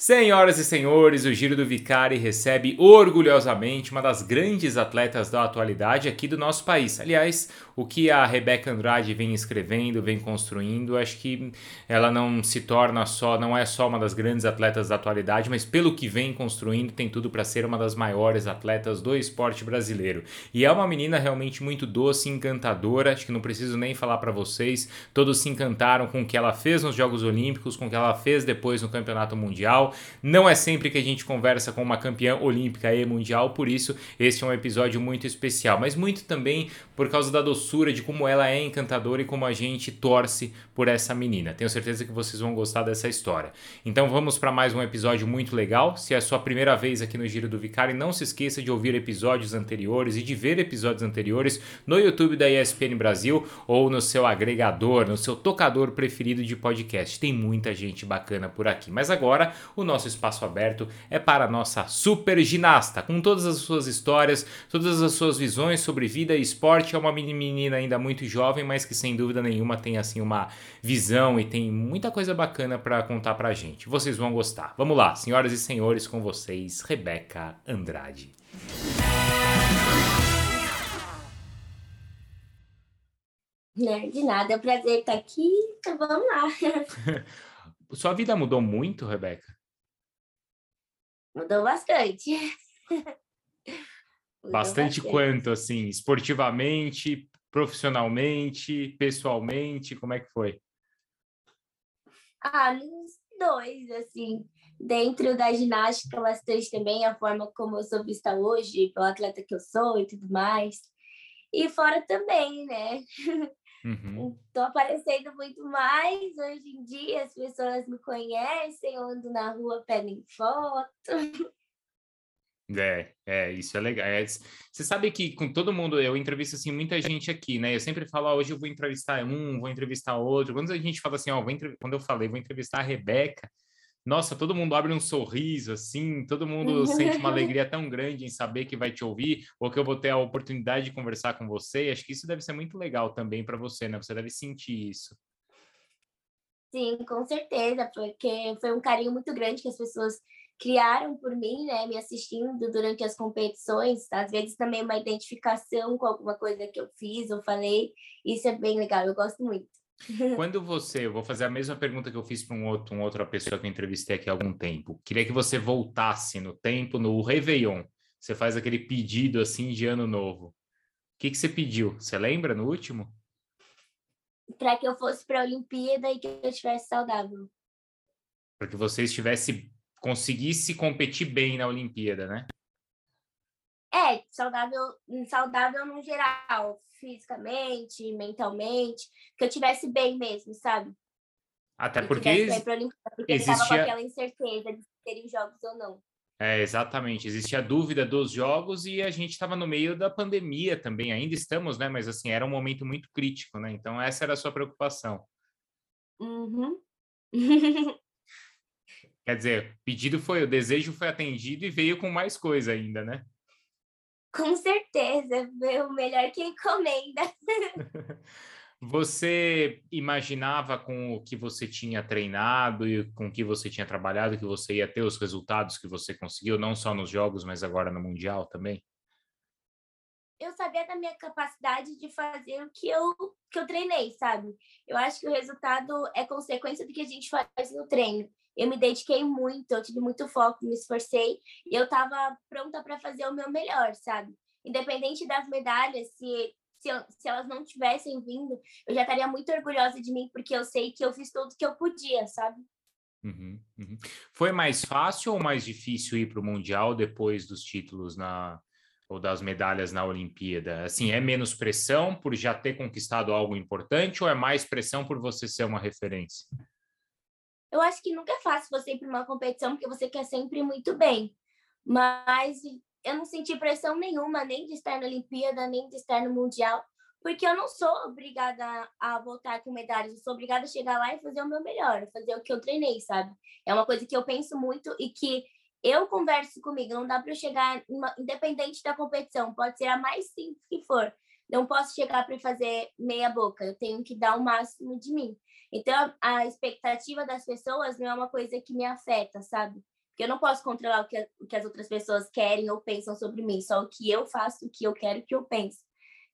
Senhoras e senhores, o Giro do Vicari recebe orgulhosamente uma das grandes atletas da atualidade aqui do nosso país. Aliás, o que a Rebeca Andrade vem escrevendo, vem construindo, acho que ela não se torna só, não é só uma das grandes atletas da atualidade, mas pelo que vem construindo, tem tudo para ser uma das maiores atletas do esporte brasileiro. E é uma menina realmente muito doce, encantadora, acho que não preciso nem falar para vocês, todos se encantaram com o que ela fez nos Jogos Olímpicos, com o que ela fez depois no Campeonato Mundial. Não é sempre que a gente conversa com uma campeã olímpica e mundial, por isso este é um episódio muito especial, mas muito também por causa da doçura de como ela é encantadora e como a gente torce por essa menina. Tenho certeza que vocês vão gostar dessa história. Então vamos para mais um episódio muito legal. Se é a sua primeira vez aqui no Giro do Vicari, não se esqueça de ouvir episódios anteriores e de ver episódios anteriores no YouTube da ESPN Brasil ou no seu agregador, no seu tocador preferido de podcast. Tem muita gente bacana por aqui. Mas agora o nosso espaço aberto é para a nossa super ginasta, com todas as suas histórias, todas as suas visões sobre vida e esporte. É uma menina ainda muito jovem, mas que sem dúvida nenhuma tem assim uma visão e tem muita coisa bacana para contar para a gente. Vocês vão gostar. Vamos lá, senhoras e senhores, com vocês, Rebeca Andrade. De nada, é um prazer estar aqui. Então vamos lá. Sua vida mudou muito, Rebeca? Mudou bastante. Bastante, bastante quanto, assim, esportivamente, profissionalmente, pessoalmente, como é que foi? Ah, nos dois, assim. Dentro da ginástica, bastante também, a forma como eu sou vista hoje, pelo atleta que eu sou e tudo mais. E fora também, né? Uhum. Tô aparecendo muito mais hoje em dia, as pessoas me conhecem, eu ando na rua, pedem foto. É, é, isso é legal. É, você sabe que com todo mundo, eu entrevisto assim muita gente aqui, né? Eu sempre falo, ah, hoje eu vou entrevistar um, vou entrevistar outro. Quando a gente fala assim, ó, vou quando eu falei, vou entrevistar a Rebeca, nossa, todo mundo abre um sorriso, assim, todo mundo sente uma alegria tão grande em saber que vai te ouvir, ou que eu vou ter a oportunidade de conversar com você. Acho que isso deve ser muito legal também para você, né? Você deve sentir isso. Sim, com certeza, porque foi um carinho muito grande que as pessoas criaram por mim, né, me assistindo durante as competições, às vezes também uma identificação com alguma coisa que eu fiz ou falei, isso é bem legal, eu gosto muito. Quando você, eu vou fazer a mesma pergunta que eu fiz para um outro, uma outra pessoa que eu entrevistei aqui há algum tempo. Queria que você voltasse no tempo, no Réveillon. Você faz aquele pedido assim de ano novo. O que, que você pediu? Você lembra no último? Para que eu fosse para a Olimpíada e que eu estivesse saudável. Para que você estivesse, conseguisse competir bem na Olimpíada, né? É, saudável, saudável no geral, fisicamente, mentalmente, que eu tivesse bem mesmo, sabe? Até porque, porque existia... aquela incerteza de terem jogos ou não. É, exatamente. Existia a dúvida dos jogos e a gente estava no meio da pandemia também. Ainda estamos, né? Mas assim, era um momento muito crítico, né? Então essa era a sua preocupação. Uhum. Quer dizer, o pedido foi, o desejo foi atendido e veio com mais coisa ainda, né? Com certeza, o melhor que encomenda. Você imaginava com o que você tinha treinado e com o que você tinha trabalhado que você ia ter os resultados que você conseguiu, não só nos jogos, mas agora no Mundial também? Eu sabia da minha capacidade de fazer o que eu, que eu treinei, sabe? Eu acho que o resultado é consequência do que a gente faz no treino eu me dediquei muito, eu tive muito foco, me esforcei e eu estava pronta para fazer o meu melhor, sabe? Independente das medalhas, se, se, se, elas não tivessem vindo, eu já estaria muito orgulhosa de mim, porque eu sei que eu fiz tudo que eu podia, sabe? Uhum, uhum. Foi mais fácil ou mais difícil ir para o Mundial depois dos títulos na ou das medalhas na Olimpíada? Assim, é menos pressão por já ter conquistado algo importante ou é mais pressão por você ser uma referência? Eu acho que nunca é fácil você ir para uma competição porque você quer sempre muito bem. Mas eu não senti pressão nenhuma, nem de estar na Olimpíada, nem de estar no Mundial, porque eu não sou obrigada a voltar com medalhas, eu sou obrigada a chegar lá e fazer o meu melhor, fazer o que eu treinei, sabe? É uma coisa que eu penso muito e que eu converso comigo, não dá para eu chegar, independente da competição, pode ser a mais simples que for, não posso chegar para fazer meia boca, eu tenho que dar o máximo de mim. Então, a expectativa das pessoas não é uma coisa que me afeta, sabe? Porque eu não posso controlar o que, o que as outras pessoas querem ou pensam sobre mim, só o que eu faço, o que eu quero, o que eu penso.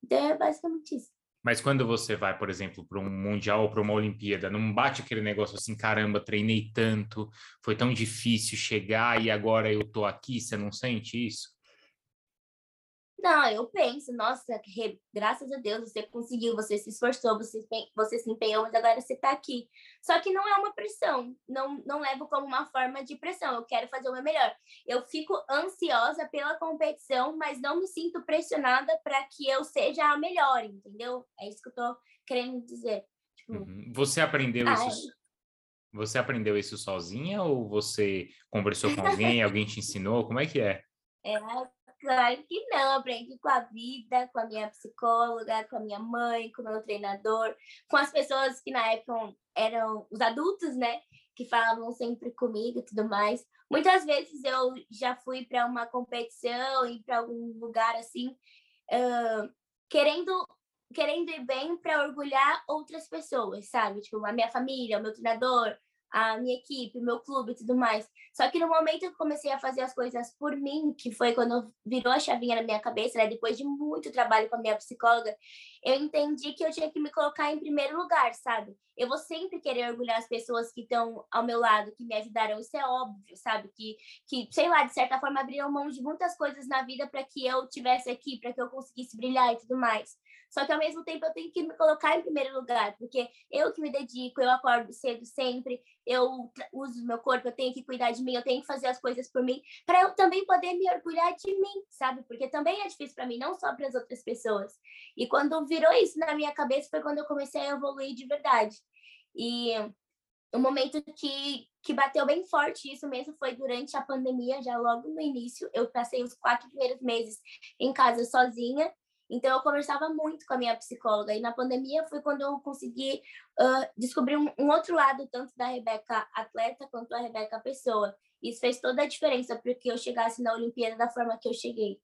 Então, é basicamente isso. Mas quando você vai, por exemplo, para um mundial ou para uma Olimpíada, não bate aquele negócio assim, caramba, treinei tanto, foi tão difícil chegar e agora eu tô aqui, você não sente isso? Não, eu penso, nossa, graças a Deus você conseguiu, você se esforçou, você, você se empenhou, mas agora você está aqui. Só que não é uma pressão, não, não levo como uma forma de pressão, eu quero fazer o meu melhor. Eu fico ansiosa pela competição, mas não me sinto pressionada para que eu seja a melhor, entendeu? É isso que eu estou querendo dizer. Tipo, uhum. Você aprendeu ah, isso? É... Você aprendeu isso sozinha ou você conversou com alguém, alguém te ensinou? Como é que é? É, Claro que não, aprendi com a vida, com a minha psicóloga, com a minha mãe, com o meu treinador, com as pessoas que na época eram os adultos, né? Que falavam sempre comigo e tudo mais. Muitas vezes eu já fui para uma competição e para algum lugar assim, uh, querendo querendo ir bem para orgulhar outras pessoas, sabe? Tipo, a minha família, o meu treinador, a minha equipe, meu clube e tudo mais. Só que no momento que eu comecei a fazer as coisas por mim, que foi quando virou a chavinha na minha cabeça, né? Depois de muito trabalho com a minha psicóloga, eu entendi que eu tinha que me colocar em primeiro lugar, sabe? Eu vou sempre querer orgulhar as pessoas que estão ao meu lado, que me ajudaram, isso é óbvio, sabe? Que, que sei lá, de certa forma abriram mão de muitas coisas na vida para que eu tivesse aqui, para que eu conseguisse brilhar e tudo mais. Só que ao mesmo tempo eu tenho que me colocar em primeiro lugar, porque eu que me dedico, eu acordo cedo sempre, eu uso meu corpo, eu tenho que cuidar de mim, eu tenho que fazer as coisas por mim, para eu também poder me orgulhar de mim, sabe? Porque também é difícil para mim, não só para as outras pessoas. E quando virou isso na minha cabeça foi quando eu comecei a evoluir de verdade. E o momento que, que bateu bem forte isso mesmo foi durante a pandemia, já logo no início. Eu passei os quatro primeiros meses em casa sozinha então, eu conversava muito com a minha psicóloga. E na pandemia foi quando eu consegui uh, descobrir um, um, outro lado, tanto da Rebeca atleta quanto da Rebeca pessoa. Isso fez toda a diferença para que eu chegasse na Olimpíada da forma que eu cheguei.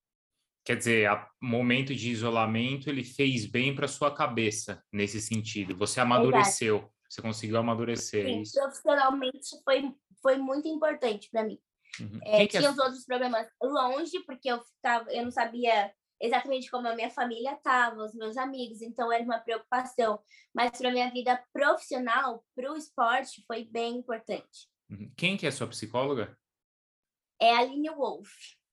Quer dizer, o momento de isolamento ele fez bem para sua cabeça nesse sentido. Você amadureceu, Exato. você conseguiu amadurecer. Sim, isso. profissionalmente foi, foi muito importante para mim. Uhum. É, tinha é... os outros problemas longe, porque eu, ficava, eu não sabia exatamente como a minha família estava, os meus amigos, então era uma preocupação. Mas para minha vida profissional, para o esporte, foi bem importante. Uhum. Quem que é sua psicóloga? É a Aline Wolf.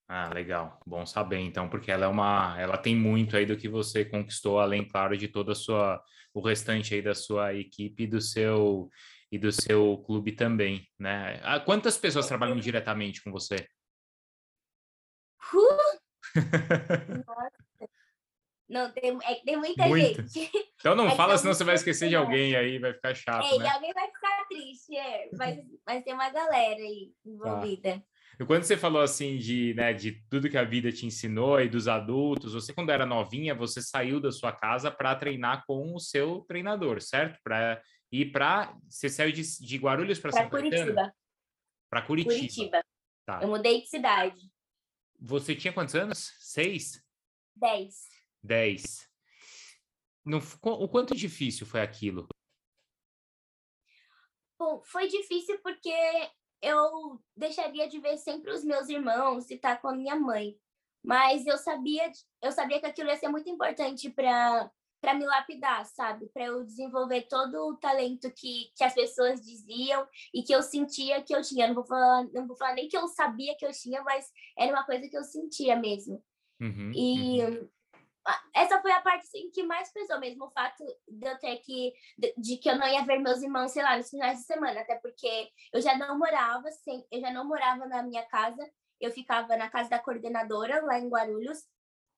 Ah, legal. Bom saber, então, porque ela é uma, ela tem muito aí do que você conquistou, além, claro, de toda a sua, o restante aí da sua equipe e do seu e do seu clube também, né? Ah, quantas pessoas trabalham diretamente com você? Uh, não, tem, é, tem muita, muita, gente. Então não é fala, senão você vai esquecer de alguém aí, vai ficar chato. É, né? e alguém vai ficar triste, é. Tem uma galera aí envolvida. Tá. E quando você falou assim de, né, de tudo que a vida te ensinou e dos adultos, você quando era novinha, você saiu da sua casa para treinar com o seu treinador, certo? Para ir para você saiu de, de Guarulhos para Santa Curitiba. Para Curitiba. Curitiba. Tá. Eu mudei de cidade. Você tinha quantos anos? Seis? Dez. Dez. No, o quanto difícil foi aquilo? Bom, foi difícil porque eu deixaria de ver sempre os meus irmãos e estar com a minha mãe. Mas eu sabia, eu sabia que aquilo ia ser muito importante para para me lapidar, sabe? Para eu desenvolver todo o talento que, que as pessoas diziam e que eu sentia que eu tinha. Não vou falar, não vou falar nem que eu sabia que eu tinha, mas era uma coisa que eu sentia mesmo. Uhum, e uhum. essa foi a parte assim, que mais pesou mesmo, o fato de eu ter que de, de, que eu não ia ver meus irmãos, sei lá, nos finais de semana, até porque eu já não morava sem, eu já não morava na minha casa, eu ficava na casa da coordenadora lá em Guarulhos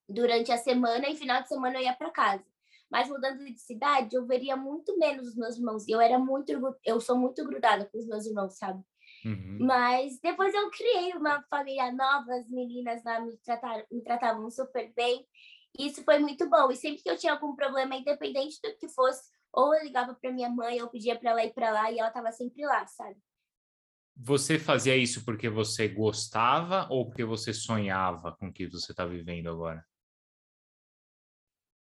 durante a semana e final de semana eu ia para casa. Mas mudando de cidade, eu veria muito menos os meus irmãos. Eu era muito, eu sou muito grudada com os meus irmãos, sabe? Uhum. Mas depois eu criei uma família nova, as meninas lá me, trataram, me tratavam super bem. E isso foi muito bom. E sempre que eu tinha algum problema, independente do que fosse, ou eu ligava para minha mãe, ou pedia para ela ir para lá, e ela estava sempre lá, sabe? Você fazia isso porque você gostava ou porque você sonhava com o que você está vivendo agora?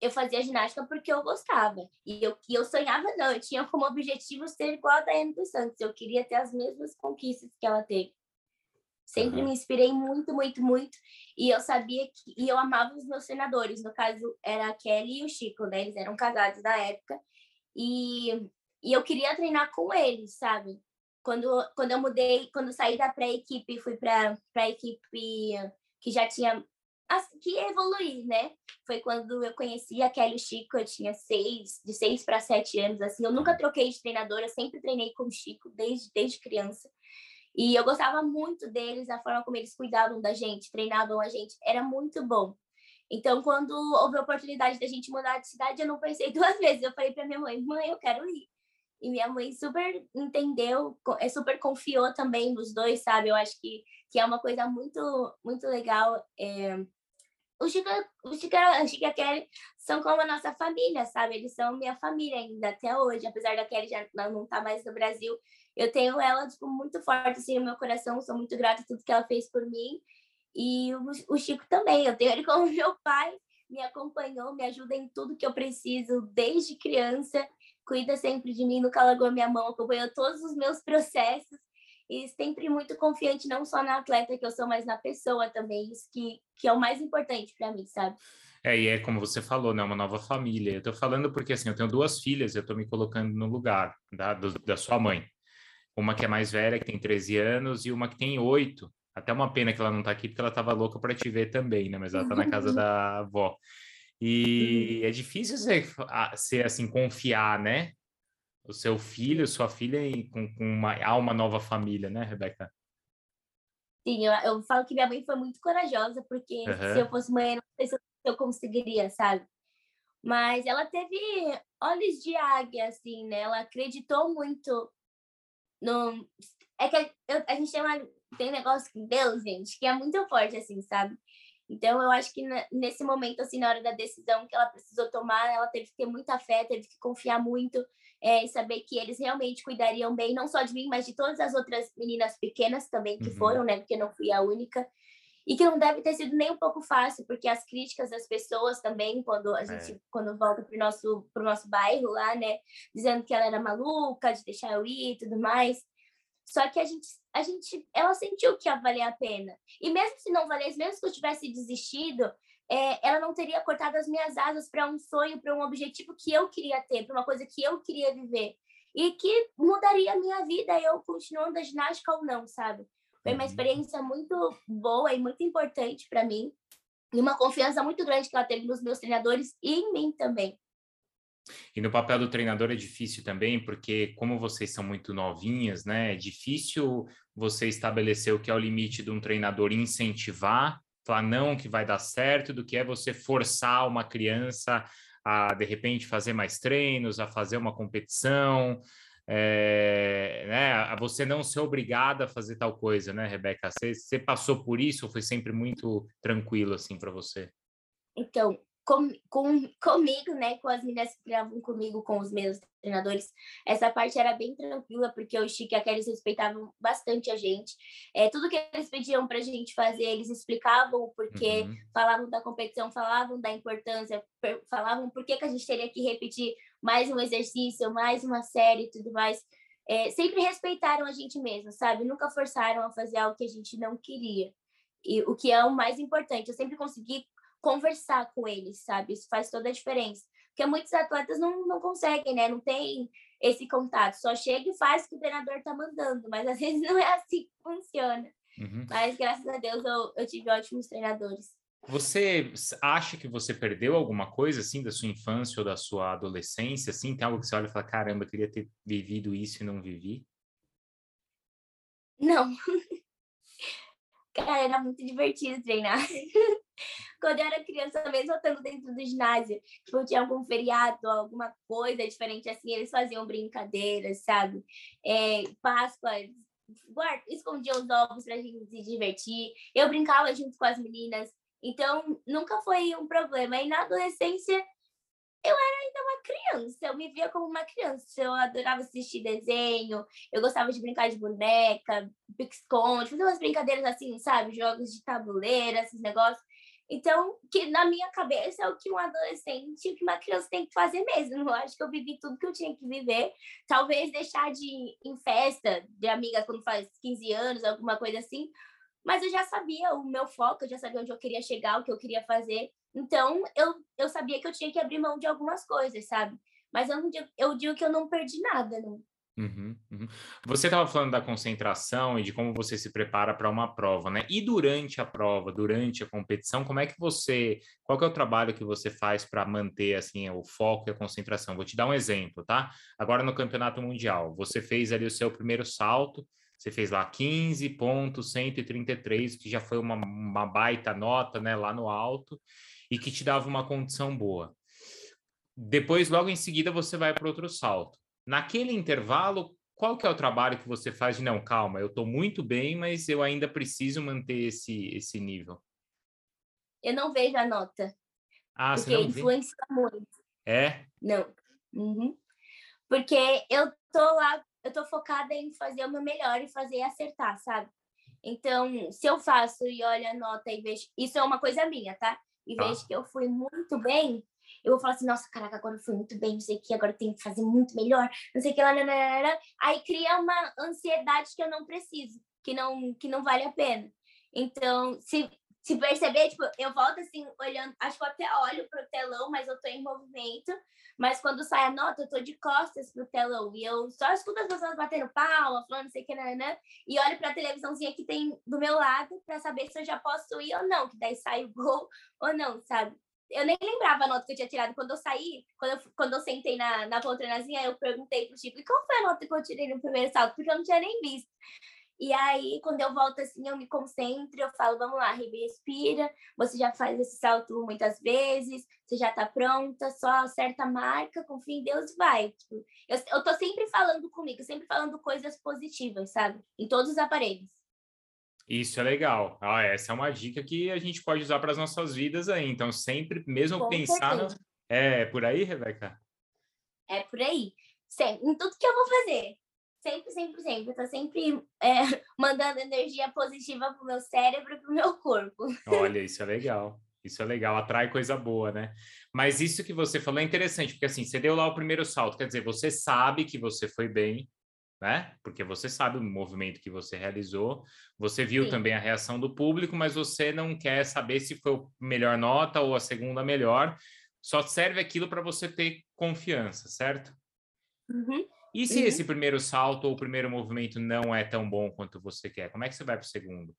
Eu fazia ginástica porque eu gostava. E eu, e eu sonhava, não, eu tinha como objetivo ser igual a Daiane dos Santos. Eu queria ter as mesmas conquistas que ela teve. Sempre uhum. me inspirei muito, muito, muito. E eu sabia que. E eu amava os meus treinadores. No caso, era a Kelly e o Chico, né? Eles eram casados na época. E, e eu queria treinar com eles, sabe? Quando, quando eu mudei, quando eu saí da pré-equipe e fui para a equipe que já tinha que evoluir, né? Foi quando eu conheci a Kelly Chico, eu tinha seis, de seis para sete anos, assim. Eu nunca troquei de treinadora, sempre treinei com o Chico desde, desde criança. E eu gostava muito deles, a forma como eles cuidavam da gente, treinavam a gente, era muito bom. Então, quando houve a oportunidade da gente mudar de cidade, eu não pensei duas vezes. Eu falei para minha mãe: mãe, eu quero ir. E minha mãe super entendeu, é super confiou também nos dois, sabe? Eu acho que, que é uma coisa muito, muito legal. É, o Chico, o Chico, a Chico e a Kelly são como a nossa família, sabe? Eles são minha família ainda até hoje, apesar da Kelly já não estar tá mais no Brasil. Eu tenho ela tipo, muito forte assim, no meu coração, sou muito grata a tudo que ela fez por mim. E o, o Chico também, eu tenho ele como meu pai, me acompanhou, me ajuda em tudo que eu preciso desde criança, cuida sempre de mim, nunca largou minha mão, acompanhou todos os meus processos e sempre muito confiante não só na atleta que eu sou, mas na pessoa também, isso que, que é o mais importante para mim, sabe? É, e é como você falou, né? Uma nova família. Eu tô falando porque, assim, eu tenho duas filhas, eu tô me colocando no lugar da, do, da sua mãe. Uma que é mais velha, que tem 13 anos, e uma que tem 8. Até uma pena que ela não tá aqui, porque ela tava louca para te ver também, né? Mas ela tá na casa da avó. E é difícil ser, ser assim, confiar, né? O seu filho, sua filha e com, com uma, há uma nova família, né, Rebeca? Sim, eu, eu falo que minha mãe foi muito corajosa, porque uhum. se eu fosse mãe, não sei se eu conseguiria, sabe? Mas ela teve olhos de águia, assim, né? Ela acreditou muito no... É que a, eu, a gente tem, uma, tem um negócio com Deus, gente, que é muito forte, assim, sabe? Então, eu acho que nesse momento, assim, na hora da decisão que ela precisou tomar, ela teve que ter muita fé, teve que confiar muito é, e saber que eles realmente cuidariam bem, não só de mim, mas de todas as outras meninas pequenas também que uhum. foram, né? Porque não fui a única. E que não deve ter sido nem um pouco fácil, porque as críticas das pessoas também, quando a gente é. quando volta para o nosso, pro nosso bairro lá, né? Dizendo que ela era maluca, de deixar eu ir e tudo mais. Só que a gente, a gente, ela sentiu que ia valer a pena. E mesmo se não valesse, mesmo se eu tivesse desistido, é, ela não teria cortado as minhas asas para um sonho, para um objetivo que eu queria ter, para uma coisa que eu queria viver. E que mudaria a minha vida, eu continuando a ginástica ou não, sabe? Foi uma uhum. experiência muito boa e muito importante para mim. E uma confiança muito grande que ela teve nos meus treinadores e em mim também. E no papel do treinador é difícil também, porque como vocês são muito novinhas, né? É difícil você estabelecer o que é o limite de um treinador incentivar, falar não que vai dar certo, do que é você forçar uma criança a de repente fazer mais treinos, a fazer uma competição, é, né, a você não ser obrigada a fazer tal coisa, né, Rebeca? Você, você passou por isso ou foi sempre muito tranquilo assim para você? Então, com, com, comigo, né, com as meninas que treinavam comigo, com os meus treinadores, essa parte era bem tranquila, porque o Chico e a Kelly respeitavam bastante a gente. É, tudo que eles pediam para a gente fazer, eles explicavam o porquê, uhum. falavam da competição, falavam da importância, falavam por que, que a gente teria que repetir mais um exercício, mais uma série e tudo mais. É, sempre respeitaram a gente mesmo, sabe? Nunca forçaram a fazer algo que a gente não queria. E o que é o mais importante, eu sempre consegui conversar com eles, sabe? Isso faz toda a diferença. Porque muitos atletas não, não conseguem, né? Não tem esse contato. Só chega e faz o que o treinador tá mandando. Mas às vezes não é assim que funciona. Uhum. Mas graças a Deus eu, eu tive ótimos treinadores. Você acha que você perdeu alguma coisa assim da sua infância ou da sua adolescência? Assim, tem algo que você olha e fala: caramba, eu queria ter vivido isso e não vivi? Não. Cara, era muito divertido treinar. Quando eu era criança, mesmo estando dentro do ginásio, tipo, tinha algum feriado, alguma coisa diferente assim, eles faziam brincadeiras, sabe? É, Páscoa, guarda, escondiam os ovos pra gente se divertir. Eu brincava junto com as meninas. Então, nunca foi um problema. E na adolescência, eu era ainda uma criança, eu me via como uma criança. Eu adorava assistir desenho, eu gostava de brincar de boneca, pique-esconde, fazer umas brincadeiras assim, sabe? Jogos de tabuleiro, esses negócios. Então, que na minha cabeça é o que um adolescente, o que uma criança tem que fazer mesmo. Eu acho que eu vivi tudo que eu tinha que viver. Talvez deixar de ir em festa de amiga quando faz 15 anos, alguma coisa assim. Mas eu já sabia o meu foco, eu já sabia onde eu queria chegar, o que eu queria fazer. Então, eu, eu sabia que eu tinha que abrir mão de algumas coisas, sabe? Mas eu, não eu digo que eu não perdi nada, não. Uhum, uhum. Você estava falando da concentração e de como você se prepara para uma prova, né? E durante a prova, durante a competição, como é que você, qual que é o trabalho que você faz para manter assim o foco e a concentração? Vou te dar um exemplo, tá? Agora no Campeonato Mundial, você fez ali o seu primeiro salto, você fez lá 15.133, que já foi uma, uma baita nota, né, lá no alto, e que te dava uma condição boa. Depois, logo em seguida, você vai para outro salto Naquele intervalo, qual que é o trabalho que você faz de não, calma, eu estou muito bem, mas eu ainda preciso manter esse, esse nível? Eu não vejo a nota. Ah, porque você não influencia vê? muito. É? Não. Uhum. Porque eu tô lá, eu tô focada em fazer o meu melhor e fazer acertar, sabe? Então, se eu faço e olho a nota e vejo. Isso é uma coisa minha, tá? E tá. vejo que eu fui muito bem, eu vou falar assim, nossa, caraca, agora eu fui muito bem, não sei o que, agora eu tenho que fazer muito melhor, não sei o que lá, aí cria uma ansiedade que eu não preciso, que não, que não vale a pena. Então, se, se perceber, tipo, eu volto assim, olhando, acho que eu até olho pro telão, mas eu tô em movimento, mas quando sai a nota, eu tô de costas pro telão, e eu só escuto as pessoas batendo palma, falando não sei o que, né, e olho pra televisãozinha que tem do meu lado para saber se eu já posso ir ou não, que daí sai o gol ou não, sabe? Eu nem lembrava a nota que eu tinha tirado. Quando eu saí, quando eu, quando eu sentei na, na poltronazinha, eu perguntei pro Chico, e qual foi a nota que eu tirei no primeiro salto? Porque eu não tinha nem visto. E aí, quando eu volto assim, eu me concentro, eu falo, vamos lá, respira, você já faz esse salto muitas vezes, você já tá pronta, só acerta a marca, confia em Deus e vai. Tipo, eu, eu tô sempre falando comigo, sempre falando coisas positivas, sabe? Em todos os aparelhos. Isso é legal. Ah, essa é uma dica que a gente pode usar para as nossas vidas aí. Então, sempre, mesmo Com pensar. No... É por aí, Rebeca? É por aí. Sempre, em tudo que eu vou fazer. Sempre, sempre, sempre. Eu tô sempre é, mandando energia positiva pro meu cérebro e pro meu corpo. Olha, isso é legal. Isso é legal, atrai coisa boa, né? Mas isso que você falou é interessante, porque assim, você deu lá o primeiro salto, quer dizer, você sabe que você foi bem, né? Porque você sabe o movimento que você realizou, você viu Sim. também a reação do público, mas você não quer saber se foi a melhor nota ou a segunda melhor. Só serve aquilo para você ter confiança, certo? Uhum. E se uhum. esse primeiro salto ou o primeiro movimento não é tão bom quanto você quer, como é que você vai para o segundo?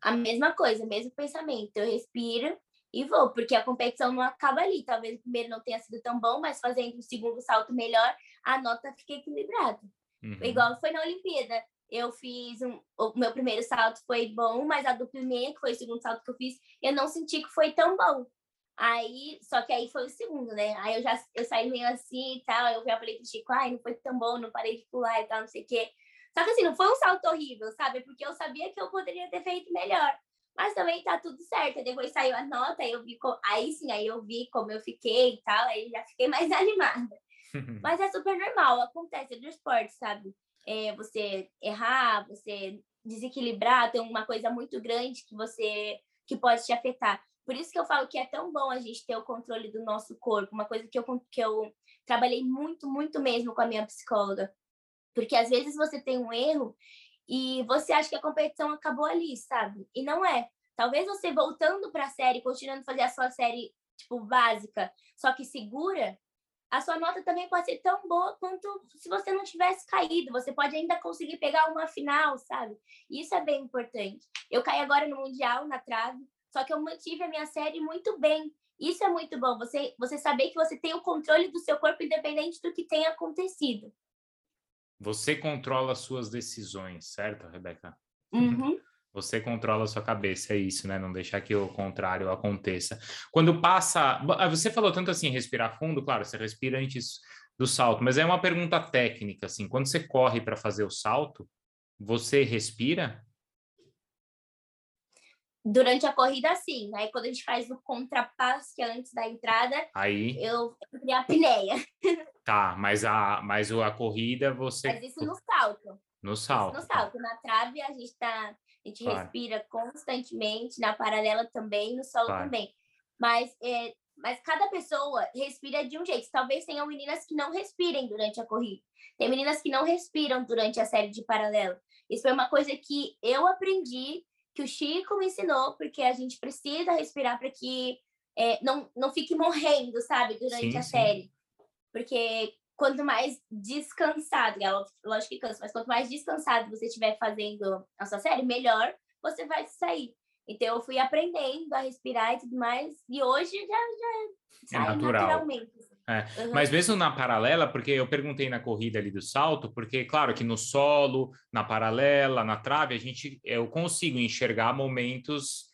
A mesma coisa, mesmo pensamento. Eu respiro e vou, porque a competição não acaba ali. Talvez o primeiro não tenha sido tão bom, mas fazendo o segundo salto melhor, a nota fica equilibrada. Uhum. Igual foi na Olimpíada. Eu fiz um, o meu primeiro salto foi bom, mas a dupla meia, que foi o segundo salto que eu fiz, eu não senti que foi tão bom. Aí, só que aí foi o segundo, né? Aí eu já eu saí meio assim e tal. Eu já falei pro Chico, ai, não foi tão bom, não parei de pular e tal, não sei o quê. Só que assim, não foi um salto horrível, sabe? Porque eu sabia que eu poderia ter feito melhor. Mas também tá tudo certo. Depois saiu a nota, eu vi, aí sim, aí eu vi como eu fiquei e tal, aí já fiquei mais animada. Mas é super normal, acontece do esporte, sabe? É, você errar, você desequilibrar, tem uma coisa muito grande que você que pode te afetar. Por isso que eu falo que é tão bom a gente ter o controle do nosso corpo, uma coisa que eu, que eu trabalhei muito, muito mesmo com a minha psicóloga. Porque às vezes você tem um erro e você acha que a competição acabou ali, sabe? E não é. Talvez você voltando para a série, continuando a fazer a sua série tipo básica, só que segura, a sua nota também pode ser tão boa quanto se você não tivesse caído. Você pode ainda conseguir pegar uma final, sabe? Isso é bem importante. Eu caí agora no Mundial, na trave, só que eu mantive a minha série muito bem. Isso é muito bom, você, você saber que você tem o controle do seu corpo independente do que tenha acontecido. Você controla as suas decisões, certo, Rebeca? Uhum. Você controla a sua cabeça, é isso, né? Não deixar que o contrário aconteça. Quando passa. Ah, você falou tanto assim, respirar fundo, claro, você respira antes do salto, mas é uma pergunta técnica, assim. Quando você corre para fazer o salto, você respira? Durante a corrida, sim. Aí quando a gente faz o contrapasso, que é antes da entrada, aí eu, eu a apneia. Tá, mas a, mas a corrida você. Mas isso no salto. No salto. no salto. Na trave a gente tá, a gente claro. respira constantemente, na paralela também, no solo claro. também. Mas, é, mas cada pessoa respira de um jeito. Talvez tenham meninas que não respirem durante a corrida. Tem meninas que não respiram durante a série de paralelo. Isso foi uma coisa que eu aprendi, que o Chico me ensinou, porque a gente precisa respirar para que é, não, não fique morrendo, sabe, durante sim, a sim. série. Porque quanto mais descansado, lógico que cansa, mas quanto mais descansado você estiver fazendo a sua série, melhor você vai sair. Então eu fui aprendendo a respirar e tudo mais, e hoje já, já é natural. naturalmente. É. Uhum. Mas mesmo na paralela, porque eu perguntei na corrida ali do salto, porque claro que no solo, na paralela, na trave, a gente eu consigo enxergar momentos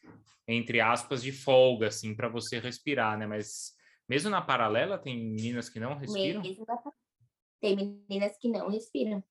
entre aspas de folga assim para você respirar, né? Mas mesmo na paralela tem meninas que não respiram? Tem meninas que não respiram.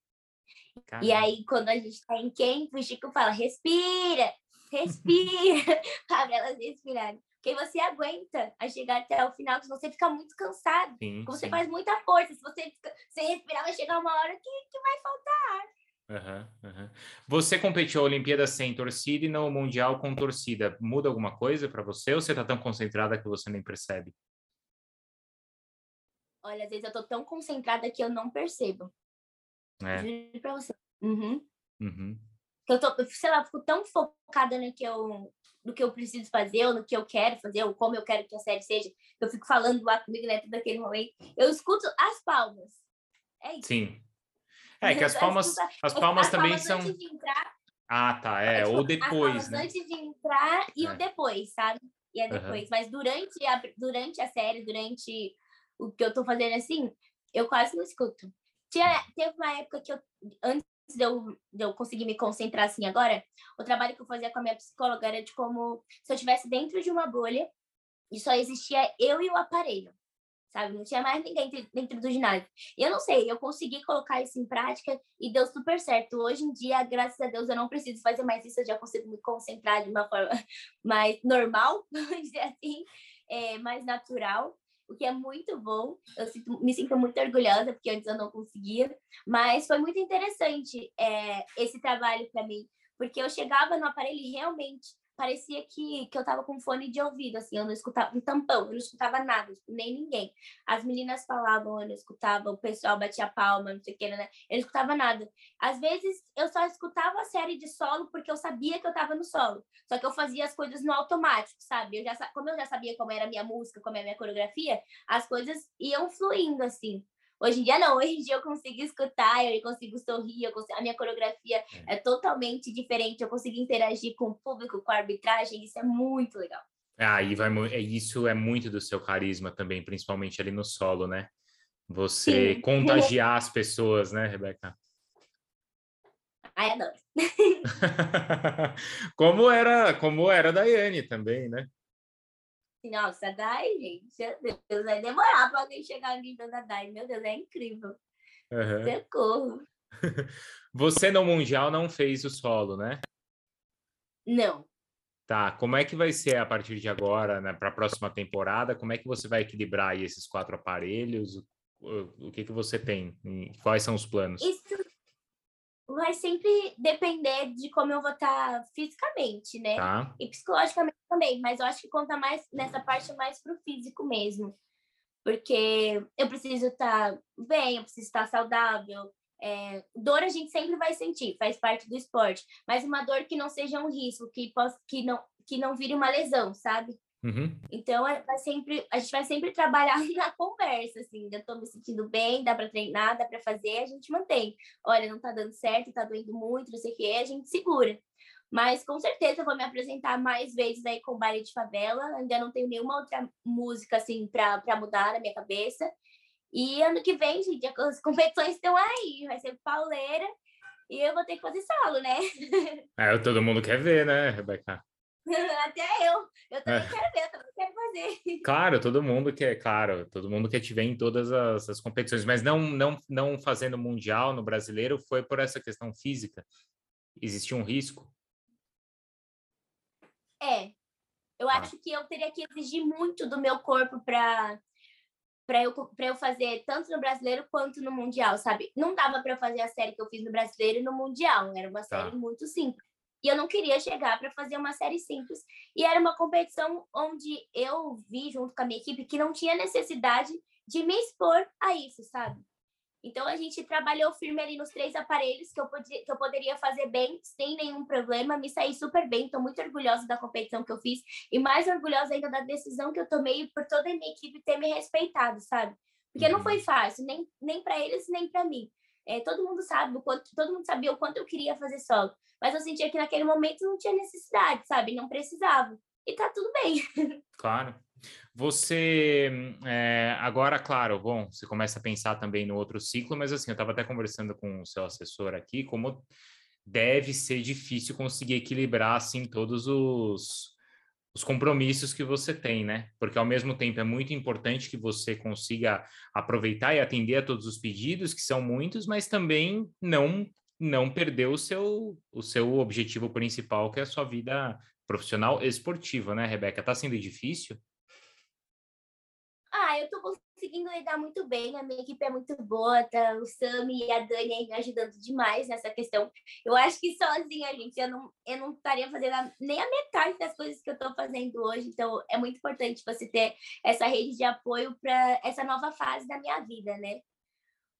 Caramba. E aí quando a gente tá em quem, o Chico fala: "Respira, respira", para elas respirarem porque você aguenta a chegar até o final, se você fica muito cansado, sim, você sim. faz muita força, se você sem respirar, vai chegar uma hora que, que vai faltar Uhum, uhum. Você competiu a Olimpíada sem torcida e no Mundial com torcida. Muda alguma coisa para você ou você está tão concentrada que você nem percebe? Olha, às vezes eu tô tão concentrada que eu não percebo. É. Juro pra você. Uhum. Uhum. Eu tô, sei lá, fico tão focada no que eu no que eu preciso fazer, ou no que eu quero fazer, ou como eu quero que a série seja, eu fico falando lá comigo, né, todo aquele momento. Eu escuto as palmas. É isso. Sim. É que as palmas, as palmas as também palmas são. Entrar, ah, tá, é, é tipo, ou depois, né? Antes de entrar e é. o depois, sabe? E é depois. Uhum. Mas durante a, durante a série, durante o que eu tô fazendo assim, eu quase não escuto. Tinha, teve uma época que eu, antes de eu, de eu conseguir me concentrar assim agora, o trabalho que eu fazia com a minha psicóloga era de como se eu estivesse dentro de uma bolha e só existia eu e o aparelho, sabe? Não tinha mais ninguém dentro do ginásio. E eu não sei, eu consegui colocar isso em prática e deu super certo. Hoje em dia, graças a Deus, eu não preciso fazer mais isso, eu já consigo me concentrar de uma forma mais normal, vamos dizer assim, é, mais natural o que é muito bom. Eu sinto, me sinto muito orgulhosa, porque antes eu não conseguia, mas foi muito interessante é, esse trabalho para mim, porque eu chegava no aparelho e realmente parecia que, que eu tava com fone de ouvido, assim, eu não escutava um tampão, eu não escutava nada, tipo, nem ninguém. As meninas falavam, eu não escutava, o pessoal batia palma, não sei o que, né? Eu não escutava nada. Às vezes eu só escutava a série de solo porque eu sabia que eu tava no solo. Só que eu fazia as coisas no automático, sabe? Eu já, como eu já sabia como era a minha música, como era a minha coreografia, as coisas iam fluindo, assim. Hoje em dia não, hoje em dia eu consigo escutar, eu consigo sorrir, eu consigo, a minha coreografia é. é totalmente diferente, eu consigo interagir com o público, com a arbitragem, isso é muito legal. Ah, e vai, é, isso é muito do seu carisma também, principalmente ali no solo, né? Você Sim. contagiar as pessoas, né, Rebeca? Ai, adoro. como era, como era a Daiane também, né? Nossa, Dai, gente, meu Deus, vai demorar para alguém chegar no nível da Dai. Meu Deus, é incrível. Uhum. Socorro. Você no Mundial não fez o solo, né? Não. Tá, como é que vai ser a partir de agora, né, para a próxima temporada? Como é que você vai equilibrar esses quatro aparelhos? O, o que, que você tem? Quais são os planos? Isso vai sempre depender de como eu vou estar tá fisicamente, né? Tá. E psicologicamente também, mas eu acho que conta mais nessa parte mais pro físico mesmo. Porque eu preciso estar tá bem, eu preciso estar tá saudável. É, dor a gente sempre vai sentir, faz parte do esporte, mas uma dor que não seja um risco, que, possa, que, não, que não vire uma lesão, sabe? Uhum. Então, é, vai sempre, a gente vai sempre trabalhar na conversa, assim, eu tô me sentindo bem, dá para treinar, dá para fazer, a gente mantém. Olha, não tá dando certo, tá doendo muito, não sei o que, a gente segura. Mas com certeza eu vou me apresentar mais vezes aí com o baile de favela. Ainda não tenho nenhuma outra música assim para mudar na minha cabeça. E ano que vem, gente, as competições estão aí, vai ser pauleira e eu vou ter que fazer solo, né? É, todo mundo quer ver, né, Rebeca? Até eu. Eu também é. quero ver, eu também quero fazer. Claro, todo mundo quer, claro, todo mundo quer te ver em todas as, as, competições, mas não, não, não fazendo mundial no brasileiro foi por essa questão física. Existia um risco? É. Eu ah. acho que eu teria que exigir muito do meu corpo para para eu, eu fazer tanto no brasileiro quanto no mundial, sabe? Não dava para fazer a série que eu fiz no brasileiro e no mundial, era uma tá. série muito simples. E eu não queria chegar para fazer uma série simples. E era uma competição onde eu vi, junto com a minha equipe, que não tinha necessidade de me expor a isso, sabe? Então a gente trabalhou firme ali nos três aparelhos que eu, podia, que eu poderia fazer bem, sem nenhum problema, me saí super bem, estou muito orgulhosa da competição que eu fiz e mais orgulhosa ainda da decisão que eu tomei por toda a minha equipe ter me respeitado, sabe? Porque não foi uhum. fácil, nem, nem para eles, nem para mim. É, todo mundo sabe o quanto, todo mundo sabia o quanto eu queria fazer solo, mas eu sentia que naquele momento não tinha necessidade, sabe? Não precisava. E tá tudo bem. Claro. Você, é, agora, claro, bom, você começa a pensar também no outro ciclo, mas assim, eu estava até conversando com o seu assessor aqui, como deve ser difícil conseguir equilibrar, assim, todos os, os compromissos que você tem, né? Porque ao mesmo tempo é muito importante que você consiga aproveitar e atender a todos os pedidos, que são muitos, mas também não não perder o seu o seu objetivo principal, que é a sua vida profissional esportiva, né, Rebeca? Tá sendo difícil? Ah, eu tô conseguindo lidar muito bem, a minha equipe é muito boa, tá? O Sami e a Dani aí me ajudando demais nessa questão. Eu acho que sozinha, gente, eu não, eu não estaria fazendo nem a metade das coisas que eu tô fazendo hoje, então é muito importante você ter essa rede de apoio para essa nova fase da minha vida, né?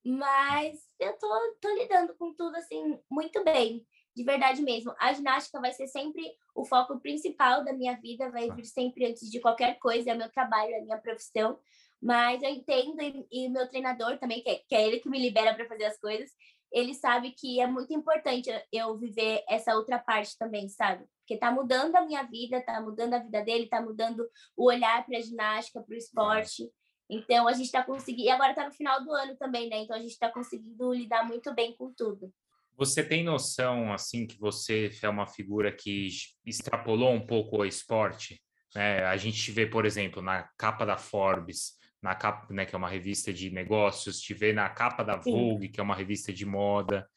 Mas eu tô, tô lidando com tudo assim muito bem de verdade mesmo. A ginástica vai ser sempre o foco principal da minha vida, vai vir sempre antes de qualquer coisa, é meu trabalho, é minha profissão. Mas eu entendo, e, o meu treinador também, que é, que é ele que me libera para fazer as coisas, ele sabe que é muito importante eu viver essa outra parte também, sabe? Porque tá mudando a minha vida, tá mudando a vida dele, tá mudando o olhar para a ginástica, para o esporte. Então a gente está conseguindo, e agora está no final do ano também, né? Então a gente está conseguindo lidar muito bem com tudo. Você tem noção, assim, que você é uma figura que extrapolou um pouco o esporte? Né? A gente vê, por exemplo, na capa da Forbes, na capa, né, que é uma revista de negócios, te vê na capa da Vogue, Sim. que é uma revista de moda.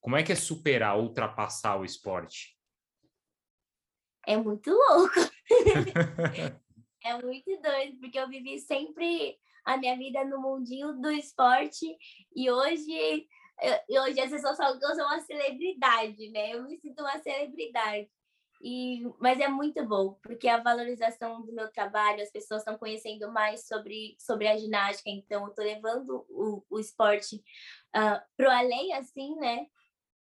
Como é que é superar, ultrapassar o esporte? É muito louco. é muito doido, porque eu vivi sempre a minha vida no mundinho do esporte e hoje eu, hoje as pessoas falam que eu sou uma celebridade, né? Eu me sinto uma celebridade. E, mas é muito bom, porque a valorização do meu trabalho, as pessoas estão conhecendo mais sobre, sobre a ginástica, então eu estou levando o, o esporte uh, ah, para além, assim, né?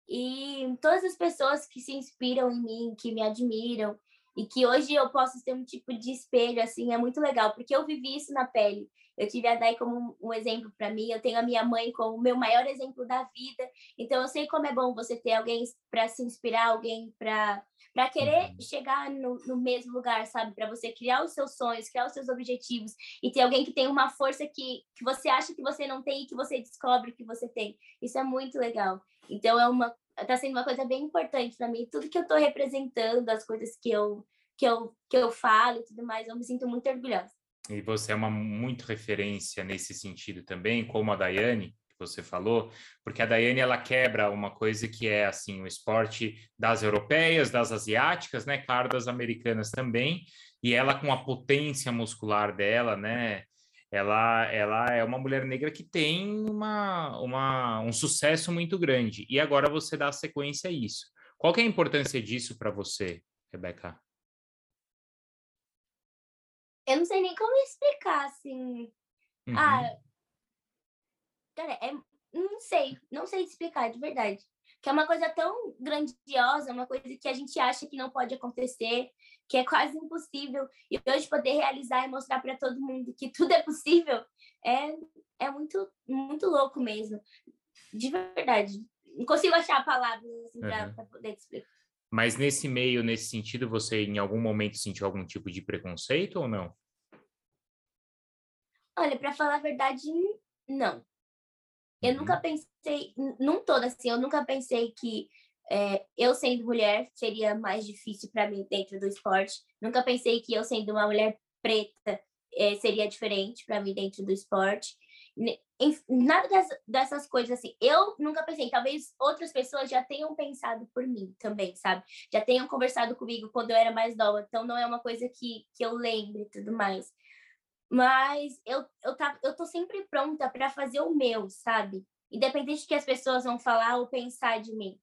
E todas as pessoas que se inspiram em mim, que me admiram, e que hoje eu posso ser um tipo de espelho, assim, é muito legal, porque eu vivi isso na pele. Eu tive a Dai como um, exemplo para mim, eu tenho a minha mãe como o meu maior exemplo da vida. Então eu sei como é bom você ter alguém para se inspirar, alguém para para querer uhum. chegar no, no mesmo lugar, sabe? Para você criar os seus sonhos, criar os seus objetivos e ter alguém que tem uma força que, que você acha que você não tem e que você descobre que você tem. Isso é muito legal. Então é uma tá sendo uma coisa bem importante para mim. Tudo que eu estou representando, as coisas que eu que eu que eu falo e tudo mais, eu me sinto muito orgulhosa. E você é uma muito referência nesse sentido também, como a Daiane, você falou, porque a Daiane ela quebra uma coisa que é assim o esporte das europeias, das asiáticas, né, claro, das americanas também, e ela com a potência muscular dela, né, ela, ela é uma mulher negra que tem uma, uma, um sucesso muito grande. E agora você dá sequência a isso. Qual é a importância disso para você, Rebeca? Eu não sei nem como explicar, assim. Ah, uhum. Ah, cara, é, não sei, não sei explicar, de verdade. Que é uma coisa tão grandiosa, uma coisa que a gente acha que não pode acontecer, que é quase impossível. E hoje poder realizar e mostrar para todo mundo que tudo é possível é, é muito, muito louco mesmo. De verdade. Não consigo achar palavras assim, uhum. para poder explicar. Mas nesse meio, nesse sentido, você em algum momento sentiu algum tipo de preconceito ou não? Olha, para falar a verdade, não. Eu uhum. nunca pensei, num todo assim, eu nunca pensei que é, eu sendo mulher seria mais difícil para mim dentro do esporte. Nunca pensei que eu sendo uma mulher preta é, seria diferente para mim dentro do esporte nada dessas, dessas coisas assim. Eu nunca pensei, talvez outras pessoas já tenham pensado por mim também, sabe? Já tenham conversado comigo quando eu era mais nova, então não é uma coisa que, que eu lembre e tudo mais. Mas eu, eu, tá, eu tô sempre pronta para fazer o meu, sabe? Independente do que as pessoas vão falar ou pensar de mim.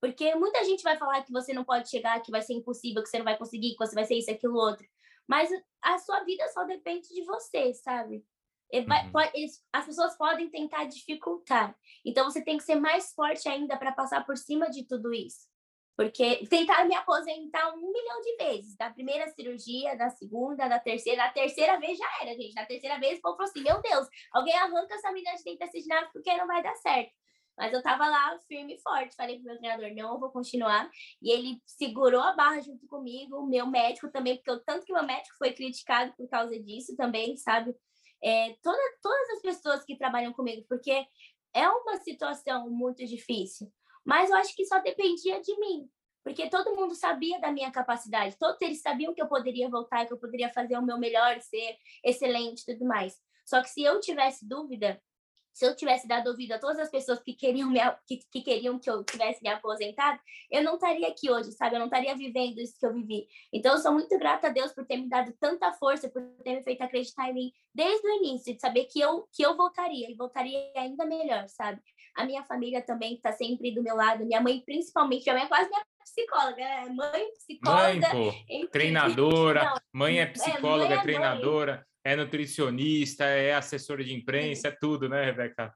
Porque muita gente vai falar que você não pode chegar, que vai ser impossível, que você não vai conseguir, que você vai ser isso, aquilo, outro. Mas a sua vida só depende de você, sabe? Vai, uhum. pode, eles, as pessoas podem tentar dificultar. Então você tem que ser mais forte ainda para passar por cima de tudo isso. Porque tentaram me aposentar um milhão de vezes. Da primeira cirurgia, da segunda, da terceira. Da terceira vez já era, gente. Na terceira vez o povo falou assim: Meu Deus, alguém arranca essa menina de dentro desse ginásio porque não vai dar certo. Mas eu tava lá firme e forte. Falei pro meu treinador: Não, eu vou continuar. E ele segurou a barra junto comigo. Meu médico também, porque eu, tanto que meu médico foi criticado por causa disso também, sabe? É, toda, todas as pessoas que trabalham comigo, porque é uma situação muito difícil. Mas eu acho que só dependia de mim, porque todo mundo sabia da minha capacidade, todos eles sabiam que eu poderia voltar, que eu poderia fazer o meu melhor, ser excelente e tudo mais. Só que se eu tivesse dúvida, se eu tivesse dado ouvido a todas as pessoas que queriam, me, que, que, queriam que eu tivesse me aposentado, eu não estaria aqui hoje, sabe? Eu não estaria vivendo isso que eu vivi. Então, eu sou muito grata a Deus por ter me dado tanta força, por ter me feito acreditar em mim desde o início, de saber que eu, que eu voltaria, e voltaria ainda melhor, sabe? A minha família também está sempre do meu lado, minha mãe principalmente, minha mãe é quase minha psicóloga, né? Mãe, psicóloga. Mãe, pô, treinadora, não, mãe é psicóloga, é, é treinadora. É nutricionista, é assessora de imprensa, é tudo, né, Rebeca?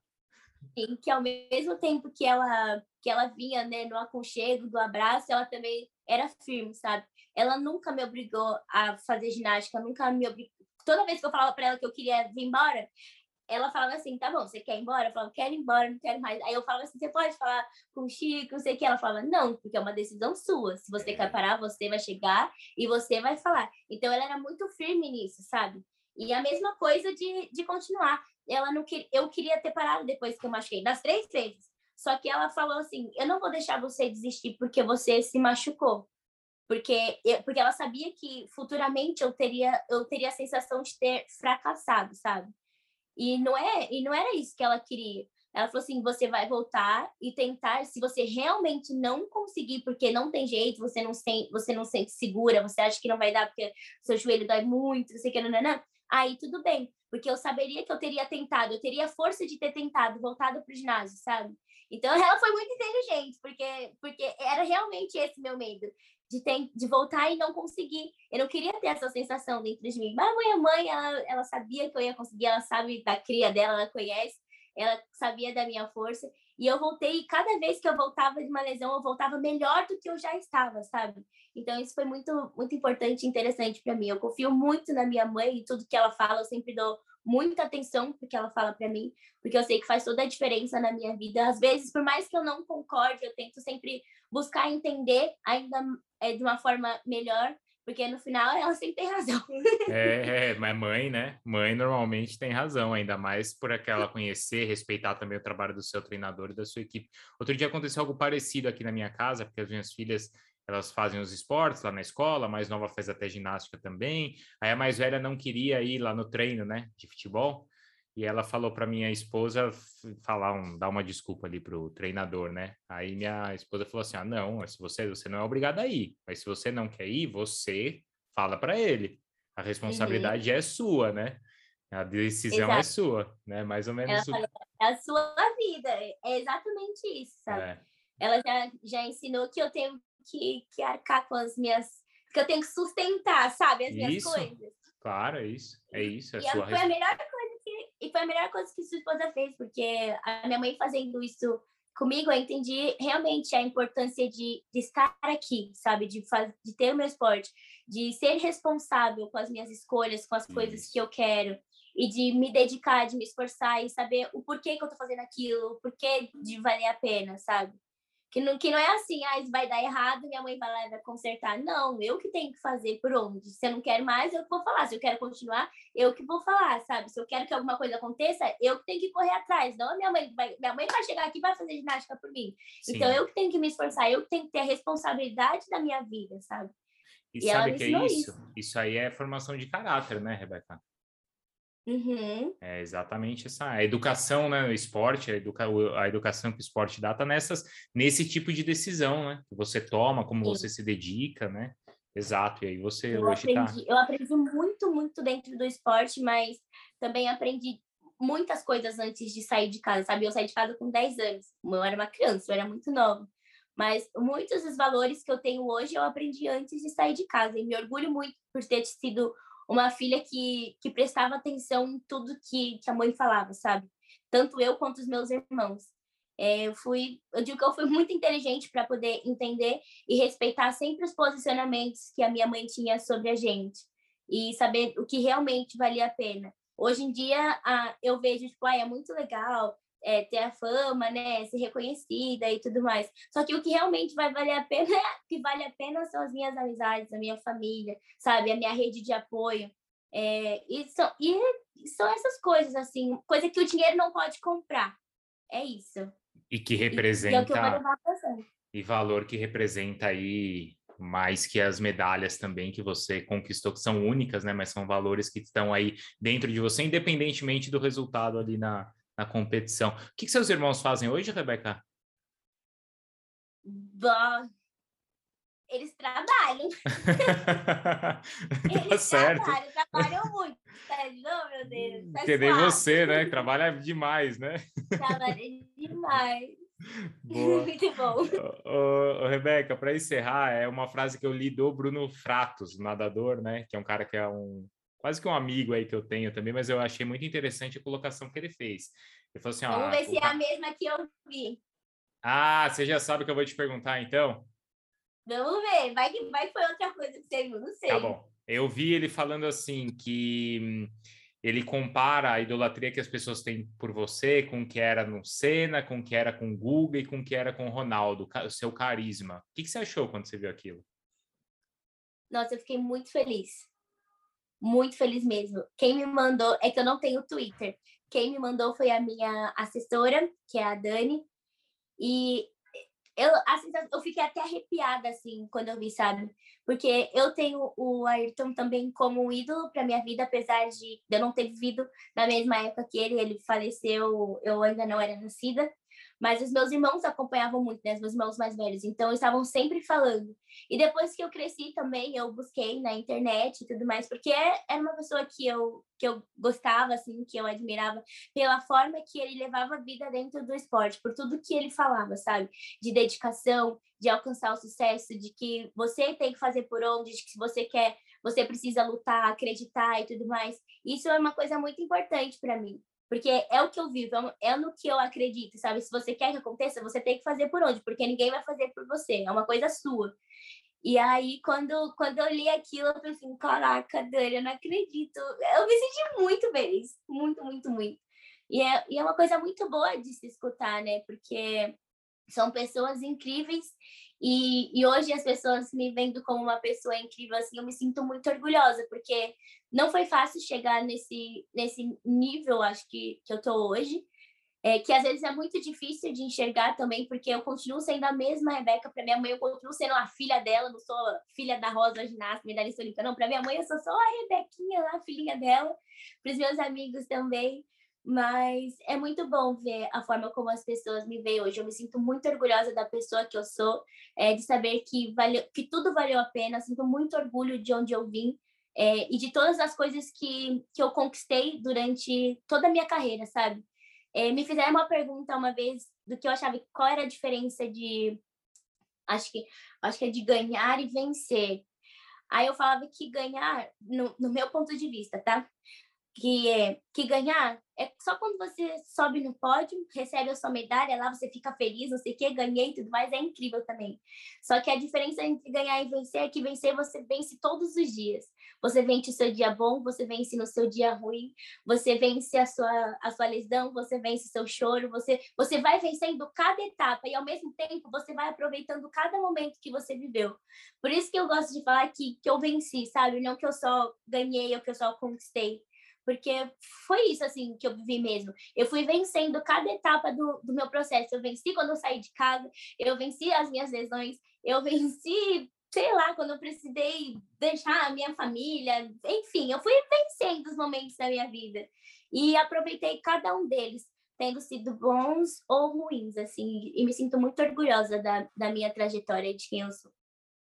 Sim, que ao mesmo tempo que ela que ela vinha né, no aconchego do abraço, ela também era firme, sabe? Ela nunca me obrigou a fazer ginástica, nunca me obrigou. Toda vez que eu falava para ela que eu queria vir embora, ela falava assim, tá bom, você quer ir embora? Eu falava, quero ir embora, não quero mais. Aí eu falava assim, você pode falar com o Chico, não sei o que. Ela falava, não, porque é uma decisão sua. Se você quer parar, você vai chegar e você vai falar. Então ela era muito firme nisso, sabe? E a mesma coisa de, de continuar. Ela não que, eu queria ter parado depois que eu machuquei, das três vezes. Só que ela falou assim: eu não vou deixar você desistir porque você se machucou. Porque, porque ela sabia que futuramente eu teria, eu teria a sensação de ter fracassado, sabe? E não, é, e não era isso que ela queria. Ela falou assim: você vai voltar e tentar. Se você realmente não conseguir, porque não tem jeito, você não sente, você não sente segura, você acha que não vai dar porque seu joelho dói muito, você quer, não, não, não aí tudo bem, porque eu saberia que eu teria tentado, eu teria força de ter tentado, voltado para o ginásio, sabe? Então ela foi muito inteligente, porque, porque era realmente esse meu medo, de, ter, de voltar e não conseguir. Eu não queria ter essa sensação dentro de mim. Mas a mãe, a mãe, ela, ela sabia que eu ia conseguir, ela sabe da cria dela, ela conhece, ela sabia da minha força. E eu voltei, e cada vez que eu voltava de uma lesão, eu voltava melhor do que eu já estava, sabe? Então, isso foi muito, muito importante e interessante para mim. Eu confio muito na minha mãe e tudo que ela fala, eu sempre dou muita atenção porque ela fala para mim, porque eu sei que faz toda a diferença na minha vida. Às vezes, por mais que eu não concorde, eu tento sempre buscar entender ainda é, de uma forma melhor porque no final ela sempre tem razão. É, é, mas mãe, né? Mãe normalmente tem razão, ainda mais por aquela conhecer, respeitar também o trabalho do seu treinador e da sua equipe. Outro dia aconteceu algo parecido aqui na minha casa, porque as minhas filhas elas fazem os esportes lá na escola, a mais nova faz até ginástica também. Aí a mais velha não queria ir lá no treino, né, de futebol e ela falou para minha esposa falar um, dar uma desculpa ali pro treinador, né? Aí minha esposa falou assim: "Ah, não, se você você não é obrigada a ir, mas se você não quer ir, você fala para ele. A responsabilidade uhum. é sua, né? A decisão é Exato. é sua, né? Mais ou menos. Ela falou, é a sua vida, é exatamente isso, sabe? É. Ela já, já ensinou que eu tenho que, que arcar com as minhas, que eu tenho que sustentar, sabe, as minhas isso. coisas. Claro, é isso, é isso. É e sua foi a melhor coisa e foi a melhor coisa que sua esposa fez, porque a minha mãe fazendo isso comigo, eu entendi realmente a importância de, de estar aqui, sabe? De, faz, de ter o meu esporte, de ser responsável com as minhas escolhas, com as isso. coisas que eu quero, e de me dedicar, de me esforçar e saber o porquê que eu tô fazendo aquilo, o porquê de valer a pena, sabe? Que não, que não é assim, ah, isso vai dar errado, minha mãe vai lá e vai consertar. Não, eu que tenho que fazer por onde. Se eu não quero mais, eu que vou falar. Se eu quero continuar, eu que vou falar, sabe? Se eu quero que alguma coisa aconteça, eu que tenho que correr atrás. Não a minha mãe. Vai, minha mãe vai chegar aqui e vai fazer ginástica por mim. Sim. Então eu que tenho que me esforçar, eu que tenho que ter a responsabilidade da minha vida, sabe? E, e sabe que é isso? isso? Isso aí é formação de caráter, né, Rebeca? Uhum. É exatamente essa a educação, né? O esporte, a, educa, a educação que o esporte dá tá nessas, nesse tipo de decisão, né? Que você toma, como Sim. você se dedica, né? Exato, e aí você eu hoje tá aprendi, tá... Eu aprendi muito, muito dentro do esporte, mas também aprendi muitas coisas antes de sair de casa, sabe? Eu saí de casa com 10 anos, eu era uma criança, eu era muito nova. Mas muitos dos valores que eu tenho hoje eu aprendi antes de sair de casa. E me orgulho muito por ter sido uma filha que, que prestava atenção em tudo que, que a mãe falava, sabe? Tanto eu quanto os meus irmãos. É, eu fui, eu digo que eu fui muito inteligente para poder entender e respeitar sempre os posicionamentos que a minha mãe tinha sobre a gente e saber o que realmente valia a pena. Hoje em dia, a, eu vejo, tipo, ah, é muito legal é, ter a fama, né, ser reconhecida e tudo mais. Só que o que realmente vai valer a pena, que vale a pena são as minhas amizades, a minha família, sabe, a minha rede de apoio. É, e, são, e são essas coisas, assim, coisa que o dinheiro não pode comprar. É isso. E que representa. E, é o que eu vou levar e valor que representa aí mais que as medalhas também que você conquistou, que são únicas, né? Mas são valores que estão aí dentro de você, independentemente do resultado ali na, na competição. O que, que seus irmãos fazem hoje, Rebeca? Bom, eles trabalham. eles tá certo. trabalham, trabalham muito. Não, meu Deus. Que nem você, né? Trabalha demais, né? Trabalha demais. Boa. Muito bom. Ô, ô, Rebeca, para encerrar, é uma frase que eu li do Bruno Fratos, nadador, né? Que é um cara que é um quase que um amigo aí que eu tenho também, mas eu achei muito interessante a colocação que ele fez. Ele falou assim: Vamos ó, ver se é a mesma que eu vi. Ah, você já sabe o que eu vou te perguntar, então? Vamos ver, vai que, vai que foi outra coisa que você viu, não sei. Tá bom. Eu vi ele falando assim que hum, ele compara a idolatria que as pessoas têm por você com o que era no Senna, com o que era com o Guga e com o que era com o Ronaldo, o seu carisma. O que, que você achou quando você viu aquilo? Nossa, eu fiquei muito feliz. Muito feliz mesmo. Quem me mandou, é que eu não tenho Twitter. Quem me mandou foi a minha assessora, que é a Dani. E eu, assim, eu fiquei até arrepiada, assim, quando eu vi, sabe? Porque eu tenho o Ayrton também como um ídolo para minha vida, apesar de eu não ter vivido na mesma época que ele. Ele faleceu, eu ainda não era nascida. Mas os meus irmãos acompanhavam muito, né? Os meus irmãos mais velhos. Então, eles estavam sempre falando. E depois que eu cresci também, eu busquei na internet e tudo mais, porque é, era uma pessoa que eu, que eu gostava, assim, que eu admirava, pela forma que ele levava a vida dentro do esporte, por tudo que ele falava, sabe? De dedicação, de alcançar o sucesso, de que você tem que fazer por onde, de que se você quer, você precisa lutar, acreditar e tudo mais. Isso é uma coisa muito importante para mim. Porque é o que eu vivo, é, é no que eu acredito, sabe? Se você quer que aconteça, você tem que fazer por onde? Porque ninguém vai fazer por você, é uma coisa sua. E aí, quando, quando eu li aquilo, eu pensei assim, caraca, Dani, eu não acredito. Eu me senti muito feliz, muito, muito, muito. E é, e é uma coisa muito boa de se escutar, né? Porque são pessoas incríveis e, e hoje as pessoas me vendo como uma pessoa incrível, assim, eu me sinto muito orgulhosa, porque não foi fácil chegar nesse, nesse nível, acho que, que eu tô hoje, é, que às vezes é muito difícil de enxergar também, porque eu continuo sendo a mesma Rebeca para minha mãe, eu continuo sendo a filha dela, não sou filha da Rosa, ginasta, medalhista olímpica, não, para minha mãe eu sou só a Rebequinha, a filhinha dela, para os meus amigos também. Mas é muito bom ver a forma como as pessoas me veem hoje. Eu me sinto muito orgulhosa da pessoa que eu sou, é, de saber que, valeu, que tudo valeu a pena. Sinto muito orgulho de onde eu vim é, e de todas as coisas que, que eu conquistei durante toda a minha carreira, sabe? É, me fizeram uma pergunta uma vez do que eu achava qual era a diferença de acho que acho que é de ganhar e vencer. Aí eu falava que ganhar, no, no meu ponto de vista, tá? Que é que ganhar é só quando você sobe no pódio, recebe a sua medalha lá, você fica feliz, não sei o que, ganhei e tudo mais, é incrível também. Só que a diferença entre ganhar e vencer é que vencer você vence todos os dias. Você vence o seu dia bom, você vence no seu dia ruim, você vence a sua, a sua lesão, você vence o seu choro, você, você vai vencendo cada etapa e ao mesmo tempo você vai aproveitando cada momento que você viveu. Por isso que eu gosto de falar que, que eu venci, sabe? Não que eu só ganhei ou que eu só conquistei porque foi isso assim que eu vivi mesmo. Eu fui vencendo cada etapa do, do meu processo. Eu venci quando eu saí de casa, eu venci as minhas lesões, eu venci, sei lá, quando eu precisei deixar a minha família, enfim, eu fui vencendo os momentos da minha vida e aproveitei cada um deles, tendo sido bons ou ruins, assim, e me sinto muito orgulhosa da, da minha trajetória de quem eu sou.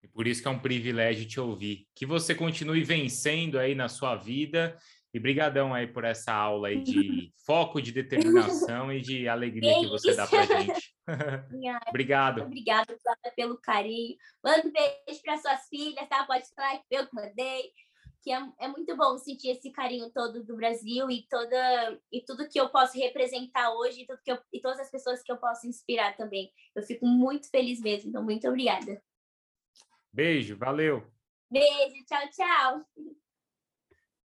E por isso que é um privilégio te ouvir. Que você continue vencendo aí na sua vida e brigadão aí por essa aula aí de foco, de determinação e de alegria que você dá pra gente. Obrigado. Obrigada pelo carinho. Manda um beijo para suas filhas, tá? Pode falar que eu mandei. Que é, é muito bom sentir esse carinho todo do Brasil e toda e tudo que eu posso representar hoje e, tudo que eu, e todas as pessoas que eu posso inspirar também. Eu fico muito feliz mesmo. Então, muito obrigada. Beijo, valeu. Beijo, tchau, tchau.